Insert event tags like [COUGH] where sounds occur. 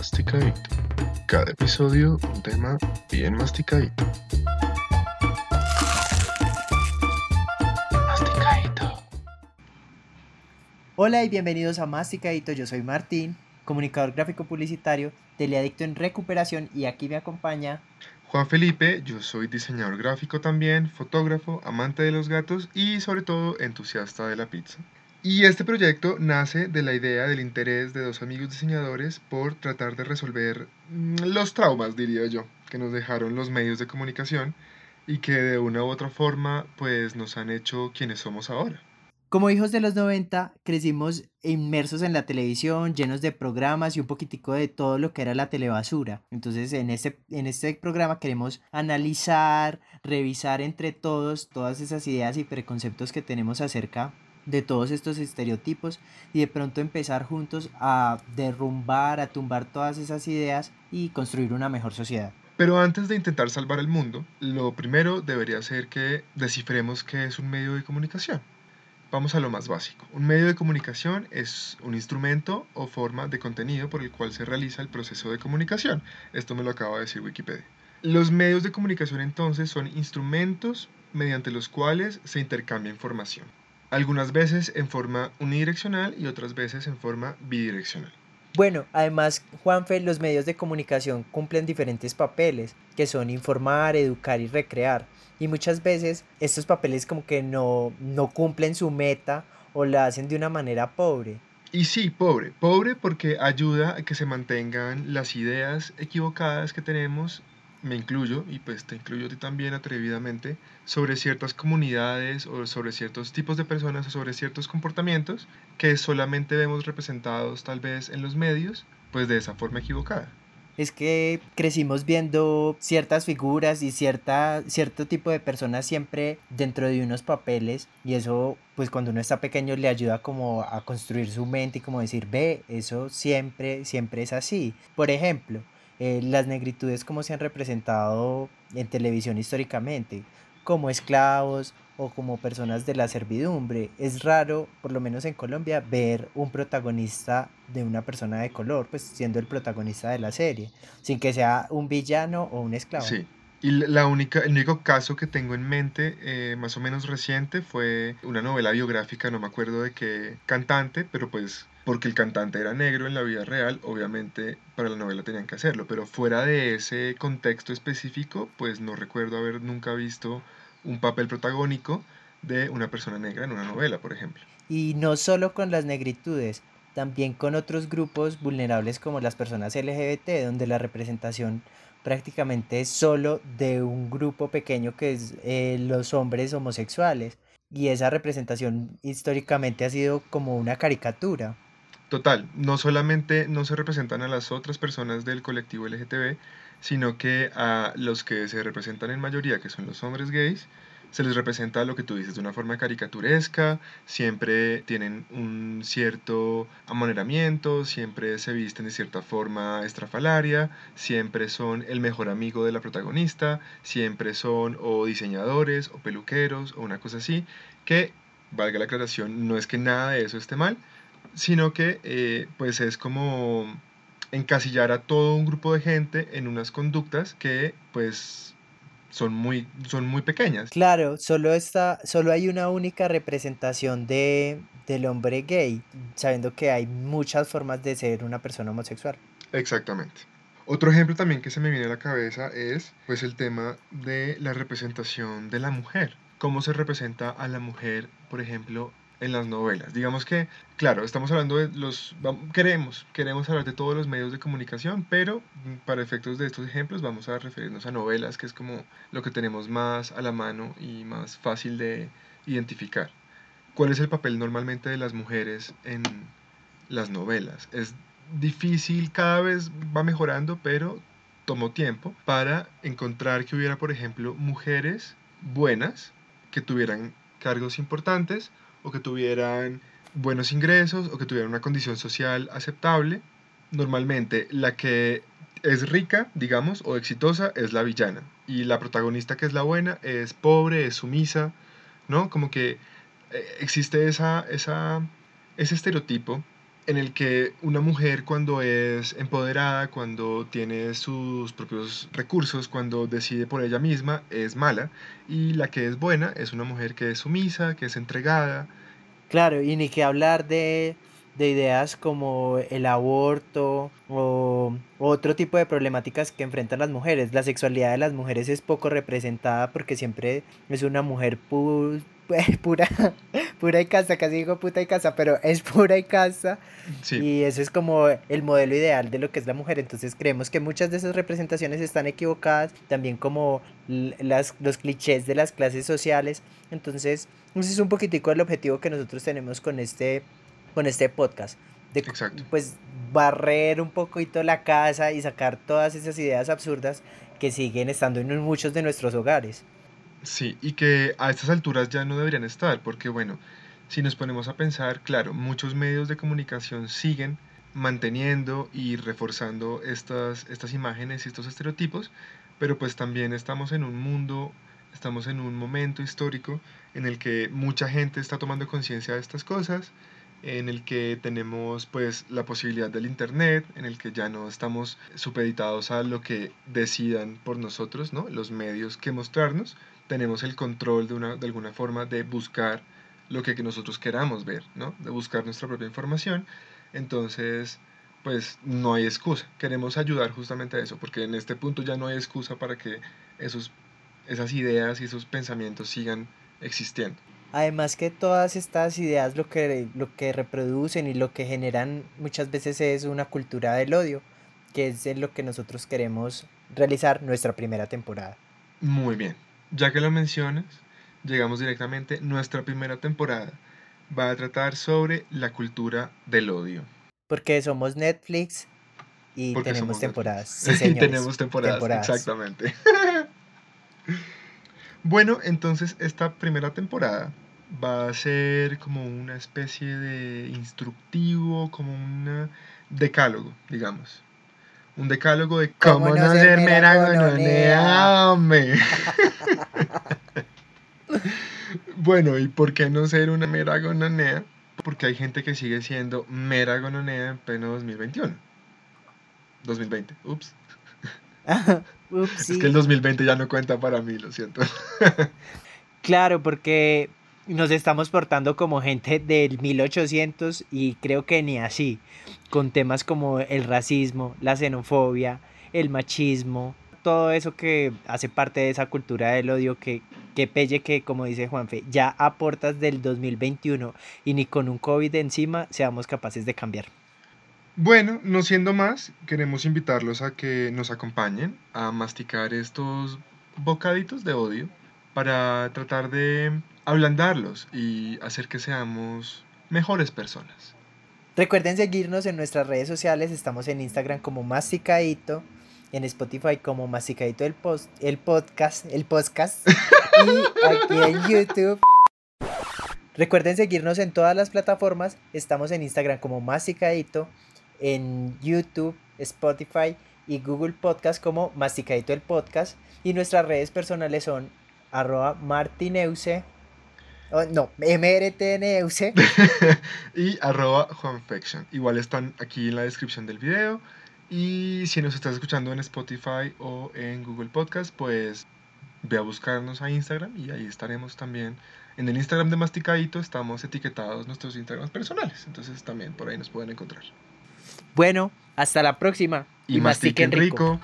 Masticadito. Cada episodio un tema bien masticadito. Masticadito. Hola y bienvenidos a Masticadito, yo soy Martín, comunicador gráfico publicitario, teleadicto en recuperación y aquí me acompaña Juan Felipe, yo soy diseñador gráfico también, fotógrafo, amante de los gatos y sobre todo entusiasta de la pizza. Y este proyecto nace de la idea del interés de dos amigos diseñadores por tratar de resolver mm, los traumas, diría yo, que nos dejaron los medios de comunicación y que de una u otra forma pues nos han hecho quienes somos ahora. Como hijos de los 90, crecimos inmersos en la televisión, llenos de programas y un poquitico de todo lo que era la telebasura. Entonces, en este, en este programa queremos analizar, revisar entre todos todas esas ideas y preconceptos que tenemos acerca de todos estos estereotipos y de pronto empezar juntos a derrumbar, a tumbar todas esas ideas y construir una mejor sociedad. Pero antes de intentar salvar el mundo, lo primero debería ser que descifremos qué es un medio de comunicación. Vamos a lo más básico. Un medio de comunicación es un instrumento o forma de contenido por el cual se realiza el proceso de comunicación. Esto me lo acaba de decir Wikipedia. Los medios de comunicación entonces son instrumentos mediante los cuales se intercambia información. Algunas veces en forma unidireccional y otras veces en forma bidireccional. Bueno, además, Juanfe, los medios de comunicación cumplen diferentes papeles, que son informar, educar y recrear. Y muchas veces estos papeles como que no, no cumplen su meta o la hacen de una manera pobre. Y sí, pobre, pobre porque ayuda a que se mantengan las ideas equivocadas que tenemos, me incluyo, y pues te incluyo a ti también atrevidamente, sobre ciertas comunidades o sobre ciertos tipos de personas o sobre ciertos comportamientos que solamente vemos representados tal vez en los medios, pues de esa forma equivocada es que crecimos viendo ciertas figuras y cierta, cierto tipo de personas siempre dentro de unos papeles y eso pues cuando uno está pequeño le ayuda como a construir su mente y como decir, ve, eso siempre, siempre es así. Por ejemplo, eh, las negritudes como se han representado en televisión históricamente, como esclavos o como personas de la servidumbre. Es raro, por lo menos en Colombia, ver un protagonista de una persona de color, pues siendo el protagonista de la serie, sin que sea un villano o un esclavo. Sí. Y la única, el único caso que tengo en mente, eh, más o menos reciente, fue una novela biográfica, no me acuerdo de qué cantante, pero pues porque el cantante era negro en la vida real, obviamente para la novela tenían que hacerlo, pero fuera de ese contexto específico, pues no recuerdo haber nunca visto un papel protagónico de una persona negra en una novela, por ejemplo. Y no solo con las negritudes, también con otros grupos vulnerables como las personas LGBT, donde la representación prácticamente es solo de un grupo pequeño que es eh, los hombres homosexuales. Y esa representación históricamente ha sido como una caricatura. Total, no solamente no se representan a las otras personas del colectivo LGTB, sino que a los que se representan en mayoría, que son los hombres gays, se les representa lo que tú dices de una forma caricaturesca, siempre tienen un cierto amoneramiento, siempre se visten de cierta forma estrafalaria, siempre son el mejor amigo de la protagonista, siempre son o diseñadores o peluqueros o una cosa así, que, valga la aclaración, no es que nada de eso esté mal, sino que eh, pues es como encasillar a todo un grupo de gente en unas conductas que pues son muy, son muy pequeñas. Claro, solo, está, solo hay una única representación de, del hombre gay, sabiendo que hay muchas formas de ser una persona homosexual. Exactamente. Otro ejemplo también que se me viene a la cabeza es pues el tema de la representación de la mujer. Cómo se representa a la mujer, por ejemplo, en las novelas. Digamos que, claro, estamos hablando de los, queremos, queremos hablar de todos los medios de comunicación, pero para efectos de estos ejemplos vamos a referirnos a novelas, que es como lo que tenemos más a la mano y más fácil de identificar. ¿Cuál es el papel normalmente de las mujeres en las novelas? Es difícil, cada vez va mejorando, pero tomó tiempo para encontrar que hubiera, por ejemplo, mujeres buenas que tuvieran cargos importantes o que tuvieran buenos ingresos o que tuvieran una condición social aceptable. Normalmente la que es rica, digamos, o exitosa es la villana. Y la protagonista que es la buena es pobre, es sumisa, ¿no? Como que eh, existe esa, esa, ese estereotipo en el que una mujer cuando es empoderada, cuando tiene sus propios recursos, cuando decide por ella misma, es mala, y la que es buena es una mujer que es sumisa, que es entregada. Claro, y ni que hablar de, de ideas como el aborto o otro tipo de problemáticas que enfrentan las mujeres. La sexualidad de las mujeres es poco representada porque siempre es una mujer pu [LAUGHS] pura, pura y casa, casi digo puta y casa, pero es pura y casa. Y eso es como el modelo ideal de lo que es la mujer. Entonces creemos que muchas de esas representaciones están equivocadas, también como las, los clichés de las clases sociales. Entonces, ese es un poquitico el objetivo que nosotros tenemos con este, con este podcast. De, Exacto. Pues barrer un poquito la casa y sacar todas esas ideas absurdas que siguen estando en muchos de nuestros hogares. Sí, y que a estas alturas ya no deberían estar, porque bueno, si nos ponemos a pensar, claro, muchos medios de comunicación siguen manteniendo y reforzando estas, estas imágenes y estos estereotipos, pero pues también estamos en un mundo, estamos en un momento histórico en el que mucha gente está tomando conciencia de estas cosas, en el que tenemos pues la posibilidad del internet, en el que ya no estamos supeditados a lo que decidan por nosotros, ¿no? Los medios que mostrarnos, tenemos el control de, una, de alguna forma de buscar lo que, nosotros queramos ver, ¿no? De buscar nuestra propia información. Entonces, pues no hay excusa. Queremos ayudar justamente a eso, porque en este punto ya no hay excusa para que esos, esas ideas y esos pensamientos sigan existiendo. Además que todas estas ideas lo que, lo que reproducen y lo que generan muchas veces es una cultura del odio, que es lo que nosotros queremos realizar nuestra primera temporada. Muy bien. Ya que lo mencionas, llegamos directamente. Nuestra primera temporada va a tratar sobre la cultura del odio. Porque somos Netflix y [LAUGHS] tenemos temporadas. Sí, tenemos temporadas, exactamente. [LAUGHS] bueno, entonces esta primera temporada va a ser como una especie de instructivo, como un decálogo, digamos. Un decálogo de cómo, no ser mera [LAUGHS] bueno, ¿y por qué no ser una mera gononea? Porque hay gente que sigue siendo mera gononea en pleno 2021. 2020, ups. [LAUGHS] ups Es que el 2020 ya no cuenta para mí, lo siento. [LAUGHS] claro, porque nos estamos portando como gente del 1800 y creo que ni así, con temas como el racismo, la xenofobia, el machismo, todo eso que hace parte de esa cultura del odio que, que pelle que, como dice Juanfe, ya a puertas del 2021 y ni con un COVID encima seamos capaces de cambiar. Bueno, no siendo más, queremos invitarlos a que nos acompañen a masticar estos bocaditos de odio para tratar de ablandarlos y hacer que seamos mejores personas. Recuerden seguirnos en nuestras redes sociales, estamos en Instagram como Masticadito, en Spotify como Masticadito el, post, el podcast, el podcast, [LAUGHS] y aquí en YouTube. Recuerden seguirnos en todas las plataformas, estamos en Instagram como Masticadito, en YouTube, Spotify y Google Podcast como Masticadito el podcast, y nuestras redes personales son arroba martineuse Oh, no, MRTNUC. [LAUGHS] y arroba Juanfection. Igual están aquí en la descripción del video. Y si nos estás escuchando en Spotify o en Google Podcast, pues ve a buscarnos a Instagram y ahí estaremos también. En el Instagram de Masticadito estamos etiquetados nuestros Instagrams personales. Entonces también por ahí nos pueden encontrar. Bueno, hasta la próxima. Y, mastiquen, rico.